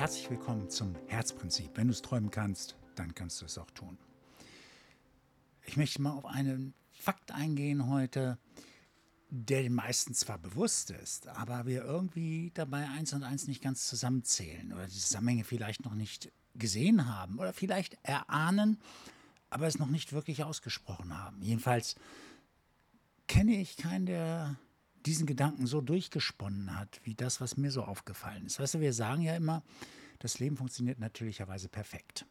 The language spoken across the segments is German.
Herzlich willkommen zum Herzprinzip. Wenn du es träumen kannst, dann kannst du es auch tun. Ich möchte mal auf einen Fakt eingehen heute, der den meisten zwar bewusst ist, aber wir irgendwie dabei eins und eins nicht ganz zusammenzählen oder die Zusammenhänge vielleicht noch nicht gesehen haben oder vielleicht erahnen, aber es noch nicht wirklich ausgesprochen haben. Jedenfalls kenne ich keinen, der diesen Gedanken so durchgesponnen hat, wie das, was mir so aufgefallen ist. Weißt du, wir sagen ja immer, das Leben funktioniert natürlicherweise perfekt.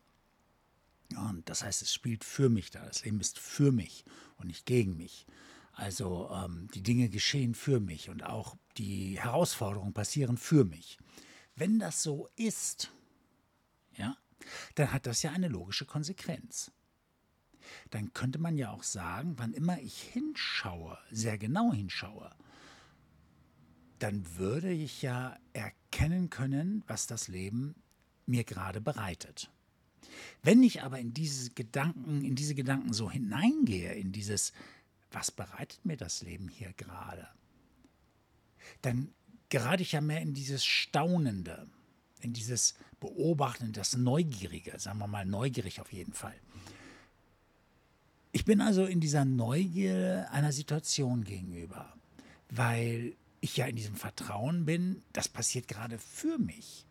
Und das heißt, es spielt für mich da. Das Leben ist für mich und nicht gegen mich. Also ähm, die Dinge geschehen für mich und auch die Herausforderungen passieren für mich. Wenn das so ist, ja, dann hat das ja eine logische Konsequenz. Dann könnte man ja auch sagen, wann immer ich hinschaue, sehr genau hinschaue, dann würde ich ja erkennen können, was das Leben mir gerade bereitet. Wenn ich aber in diese Gedanken, in diese Gedanken so hineingehe, in dieses, was bereitet mir das Leben hier gerade, dann gerate ich ja mehr in dieses Staunende, in dieses Beobachten, das Neugierige, sagen wir mal neugierig auf jeden Fall. Ich bin also in dieser Neugier einer Situation gegenüber, weil ich ja in diesem Vertrauen bin, das passiert gerade für mich.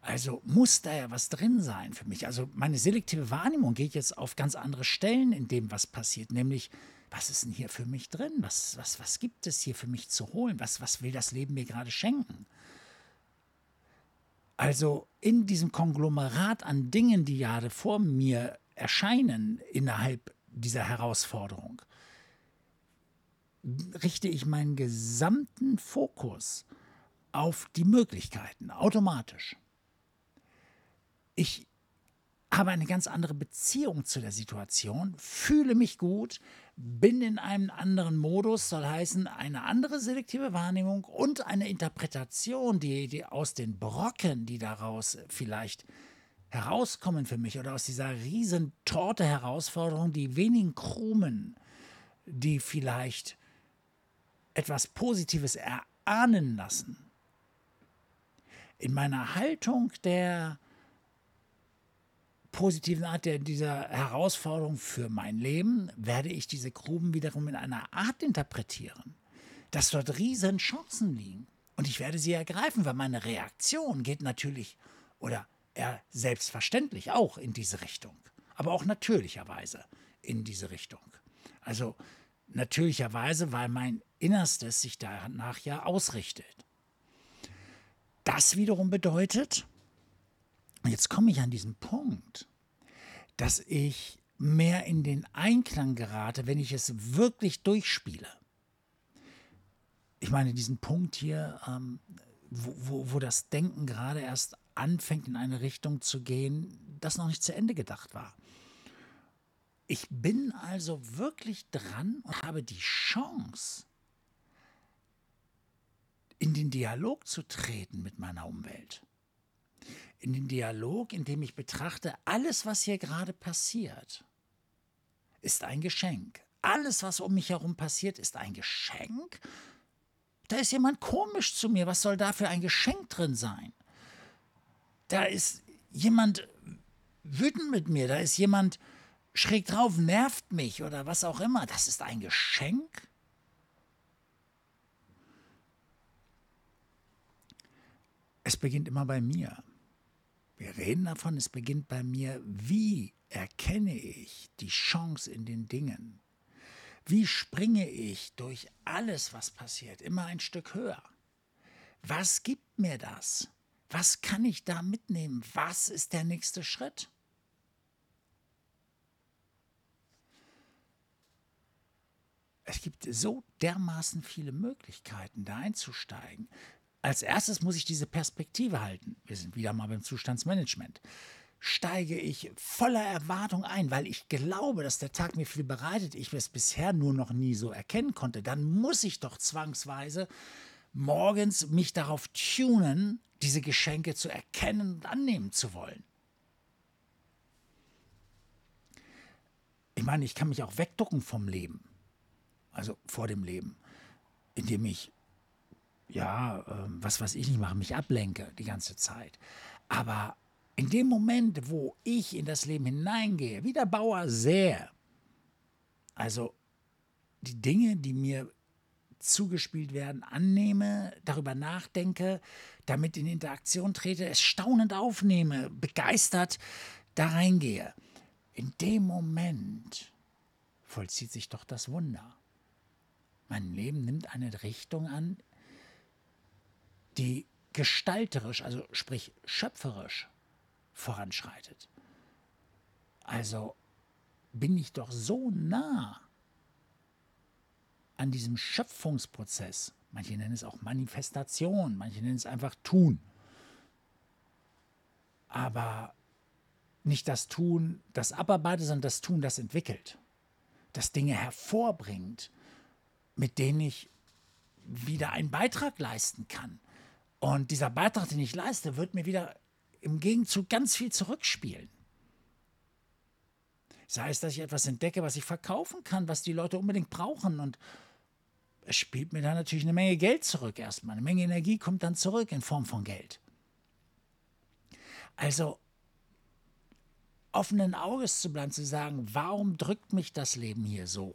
Also muss da ja was drin sein für mich. Also meine selektive Wahrnehmung geht jetzt auf ganz andere Stellen in dem, was passiert, nämlich was ist denn hier für mich drin? Was, was, was gibt es hier für mich zu holen? Was, was will das Leben mir gerade schenken? Also in diesem Konglomerat an Dingen, die gerade vor mir erscheinen innerhalb dieser Herausforderung, richte ich meinen gesamten Fokus auf die Möglichkeiten automatisch. Ich habe eine ganz andere Beziehung zu der Situation, fühle mich gut, bin in einem anderen Modus, soll heißen eine andere selektive Wahrnehmung und eine Interpretation, die, die aus den Brocken, die daraus vielleicht herauskommen für mich oder aus dieser riesen Torte Herausforderung, die wenigen Krumen, die vielleicht etwas Positives erahnen lassen. In meiner Haltung der positiven Art der, dieser Herausforderung für mein Leben werde ich diese Gruben wiederum in einer Art interpretieren, dass dort riesen Chancen liegen. Und ich werde sie ergreifen, weil meine Reaktion geht natürlich oder eher selbstverständlich auch in diese Richtung, aber auch natürlicherweise in diese Richtung. Also natürlicherweise, weil mein Innerstes sich danach ja ausrichtet. Das wiederum bedeutet, jetzt komme ich an diesen Punkt, dass ich mehr in den Einklang gerate, wenn ich es wirklich durchspiele. Ich meine, diesen Punkt hier, ähm, wo, wo, wo das Denken gerade erst anfängt, in eine Richtung zu gehen, das noch nicht zu Ende gedacht war. Ich bin also wirklich dran und habe die Chance, in den Dialog zu treten mit meiner Umwelt. In den Dialog, in dem ich betrachte, alles, was hier gerade passiert, ist ein Geschenk. Alles, was um mich herum passiert, ist ein Geschenk. Da ist jemand komisch zu mir. Was soll da für ein Geschenk drin sein? Da ist jemand wütend mit mir. Da ist jemand schräg drauf nervt mich oder was auch immer, das ist ein Geschenk? Es beginnt immer bei mir. Wir reden davon, es beginnt bei mir. Wie erkenne ich die Chance in den Dingen? Wie springe ich durch alles, was passiert, immer ein Stück höher? Was gibt mir das? Was kann ich da mitnehmen? Was ist der nächste Schritt? Es gibt so dermaßen viele Möglichkeiten, da einzusteigen. Als erstes muss ich diese Perspektive halten. Wir sind wieder mal beim Zustandsmanagement. Steige ich voller Erwartung ein, weil ich glaube, dass der Tag mir viel bereitet, ich es bisher nur noch nie so erkennen konnte, dann muss ich doch zwangsweise morgens mich darauf tunen, diese Geschenke zu erkennen und annehmen zu wollen. Ich meine, ich kann mich auch wegducken vom Leben also vor dem Leben, indem ich ja, äh, was weiß ich nicht mache, mich ablenke die ganze Zeit. Aber in dem Moment, wo ich in das Leben hineingehe, wie der Bauer sähe, also die Dinge, die mir zugespielt werden, annehme, darüber nachdenke, damit in Interaktion trete, es staunend aufnehme, begeistert da reingehe. In dem Moment vollzieht sich doch das Wunder. Mein Leben nimmt eine Richtung an, die gestalterisch, also sprich schöpferisch voranschreitet. Also bin ich doch so nah an diesem Schöpfungsprozess. Manche nennen es auch Manifestation, manche nennen es einfach Tun. Aber nicht das Tun, das abarbeitet, sondern das Tun, das entwickelt. Das Dinge hervorbringt, mit denen ich wieder einen Beitrag leisten kann. Und dieser Beitrag, den ich leiste, wird mir wieder im Gegenzug ganz viel zurückspielen. Sei es, dass ich etwas entdecke, was ich verkaufen kann, was die Leute unbedingt brauchen und es spielt mir dann natürlich eine Menge Geld zurück erstmal. Eine Menge Energie kommt dann zurück in Form von Geld. Also offenen Auges zu bleiben, zu sagen, warum drückt mich das Leben hier so?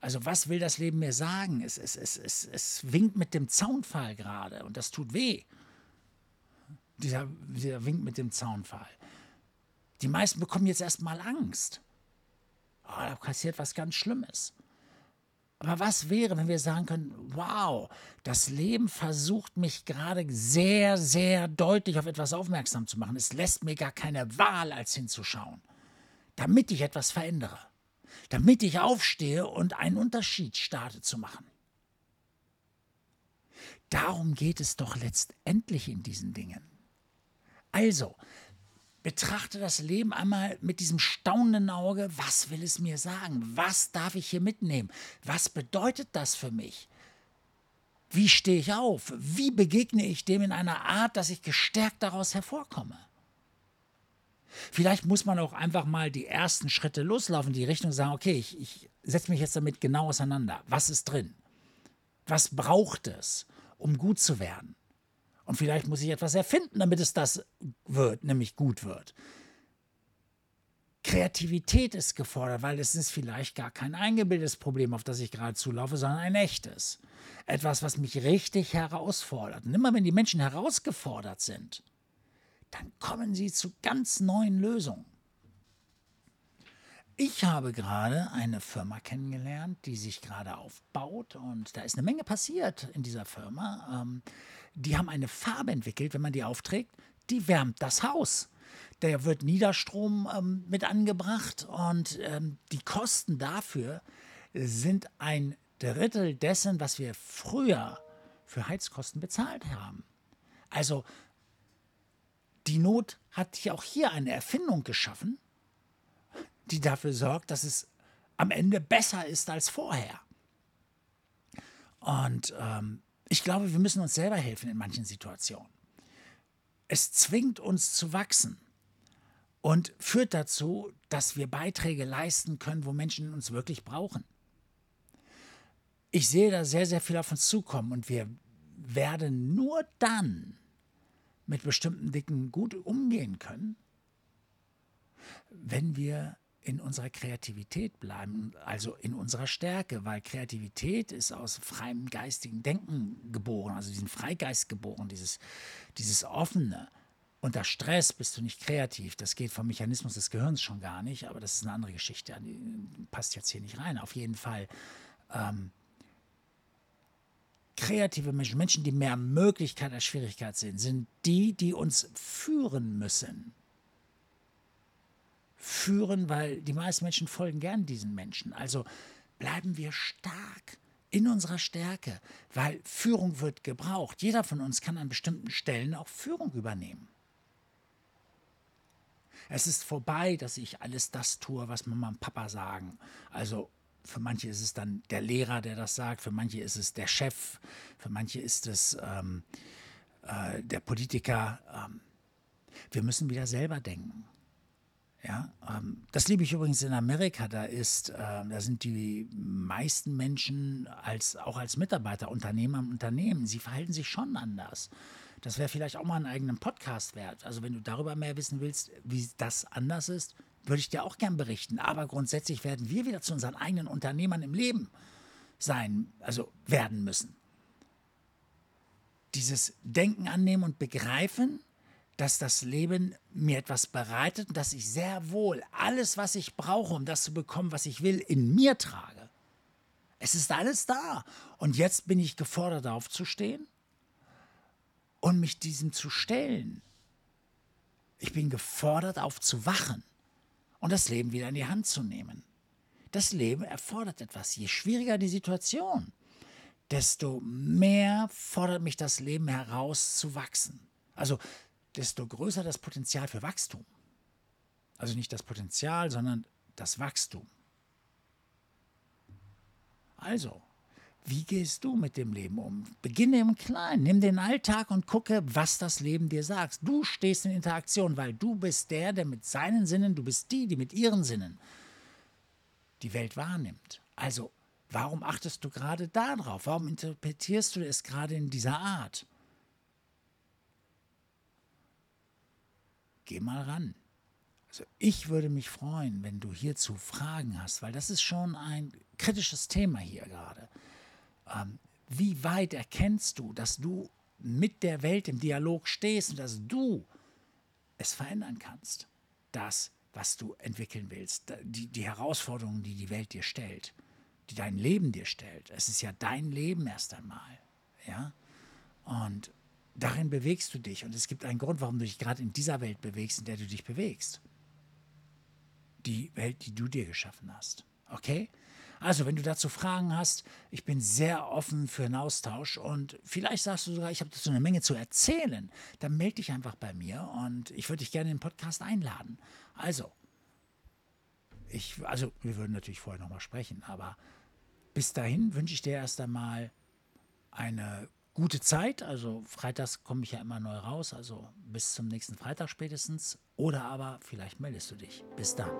Also was will das Leben mir sagen? Es, es, es, es, es winkt mit dem Zaunfall gerade und das tut weh. Dieser, dieser Wink mit dem Zaunfall. Die meisten bekommen jetzt erstmal Angst. Oh, da passiert was ganz Schlimmes. Aber was wäre, wenn wir sagen können, wow, das Leben versucht mich gerade sehr, sehr deutlich auf etwas aufmerksam zu machen. Es lässt mir gar keine Wahl, als hinzuschauen, damit ich etwas verändere, damit ich aufstehe und einen Unterschied starte zu machen. Darum geht es doch letztendlich in diesen Dingen. Also, betrachte das Leben einmal mit diesem staunenden Auge. Was will es mir sagen? Was darf ich hier mitnehmen? Was bedeutet das für mich? Wie stehe ich auf? Wie begegne ich dem in einer Art, dass ich gestärkt daraus hervorkomme? Vielleicht muss man auch einfach mal die ersten Schritte loslaufen, die Richtung sagen, okay, ich, ich setze mich jetzt damit genau auseinander. Was ist drin? Was braucht es, um gut zu werden? Und vielleicht muss ich etwas erfinden, damit es das wird, nämlich gut wird. Kreativität ist gefordert, weil es ist vielleicht gar kein eingebildetes Problem, auf das ich gerade zulaufe, sondern ein echtes. Etwas, was mich richtig herausfordert. Und immer wenn die Menschen herausgefordert sind, dann kommen sie zu ganz neuen Lösungen. Ich habe gerade eine Firma kennengelernt, die sich gerade aufbaut und da ist eine Menge passiert in dieser Firma. Ähm, die haben eine Farbe entwickelt, wenn man die aufträgt, die wärmt das Haus. Da wird Niederstrom ähm, mit angebracht und ähm, die Kosten dafür sind ein Drittel dessen, was wir früher für Heizkosten bezahlt haben. Also die Not hat hier auch hier eine Erfindung geschaffen, die dafür sorgt, dass es am Ende besser ist als vorher. Und ähm, ich glaube, wir müssen uns selber helfen in manchen Situationen. Es zwingt uns zu wachsen und führt dazu, dass wir Beiträge leisten können, wo Menschen uns wirklich brauchen. Ich sehe da sehr, sehr viel auf uns zukommen und wir werden nur dann mit bestimmten Dingen gut umgehen können, wenn wir in unserer Kreativität bleiben, also in unserer Stärke, weil Kreativität ist aus freiem geistigen Denken geboren, also diesen Freigeist geboren, dieses, dieses offene. Unter Stress bist du nicht kreativ. Das geht vom Mechanismus des Gehirns schon gar nicht, aber das ist eine andere Geschichte. Die passt jetzt hier nicht rein. Auf jeden Fall ähm, kreative Menschen, Menschen, die mehr Möglichkeit als Schwierigkeit sehen, sind die, die uns führen müssen führen, weil die meisten Menschen folgen gern diesen Menschen. Also bleiben wir stark in unserer Stärke, weil Führung wird gebraucht. Jeder von uns kann an bestimmten Stellen auch Führung übernehmen. Es ist vorbei, dass ich alles das tue, was Mama und Papa sagen. Also für manche ist es dann der Lehrer, der das sagt, für manche ist es der Chef, für manche ist es ähm, äh, der Politiker. Ähm, wir müssen wieder selber denken. Ja, ähm, das liebe ich übrigens in Amerika. Da ist, äh, da sind die meisten Menschen als auch als Mitarbeiter, Unternehmer im Unternehmen, sie verhalten sich schon anders. Das wäre vielleicht auch mal einen eigenen Podcast wert. Also wenn du darüber mehr wissen willst, wie das anders ist, würde ich dir auch gern berichten. Aber grundsätzlich werden wir wieder zu unseren eigenen Unternehmern im Leben sein, also werden müssen. Dieses Denken annehmen und begreifen, dass das Leben mir etwas bereitet und dass ich sehr wohl alles, was ich brauche, um das zu bekommen, was ich will, in mir trage. Es ist alles da. Und jetzt bin ich gefordert, aufzustehen und mich diesem zu stellen. Ich bin gefordert, aufzuwachen und das Leben wieder in die Hand zu nehmen. Das Leben erfordert etwas. Je schwieriger die Situation, desto mehr fordert mich das Leben heraus zu wachsen. Also desto größer das Potenzial für Wachstum. Also nicht das Potenzial, sondern das Wachstum. Also, wie gehst du mit dem Leben um? Beginne im Kleinen, nimm den Alltag und gucke, was das Leben dir sagt. Du stehst in Interaktion, weil du bist der, der mit seinen Sinnen, du bist die, die mit ihren Sinnen die Welt wahrnimmt. Also, warum achtest du gerade darauf? Warum interpretierst du es gerade in dieser Art? geh mal ran. Also ich würde mich freuen, wenn du hierzu Fragen hast, weil das ist schon ein kritisches Thema hier gerade. Ähm, wie weit erkennst du, dass du mit der Welt im Dialog stehst und dass du es verändern kannst? Das, was du entwickeln willst, die, die Herausforderungen, die die Welt dir stellt, die dein Leben dir stellt. Es ist ja dein Leben erst einmal. Ja? Und darin bewegst du dich und es gibt einen Grund, warum du dich gerade in dieser Welt bewegst, in der du dich bewegst. Die Welt, die du dir geschaffen hast. Okay? Also, wenn du dazu Fragen hast, ich bin sehr offen für einen Austausch und vielleicht sagst du sogar, ich habe dazu eine Menge zu erzählen, dann melde dich einfach bei mir und ich würde dich gerne in den Podcast einladen. Also, ich, also wir würden natürlich vorher nochmal sprechen, aber bis dahin wünsche ich dir erst einmal eine gute Zeit. Also freitags komme ich ja immer neu raus, also bis zum nächsten Freitag spätestens. Oder aber vielleicht meldest du dich. Bis dann.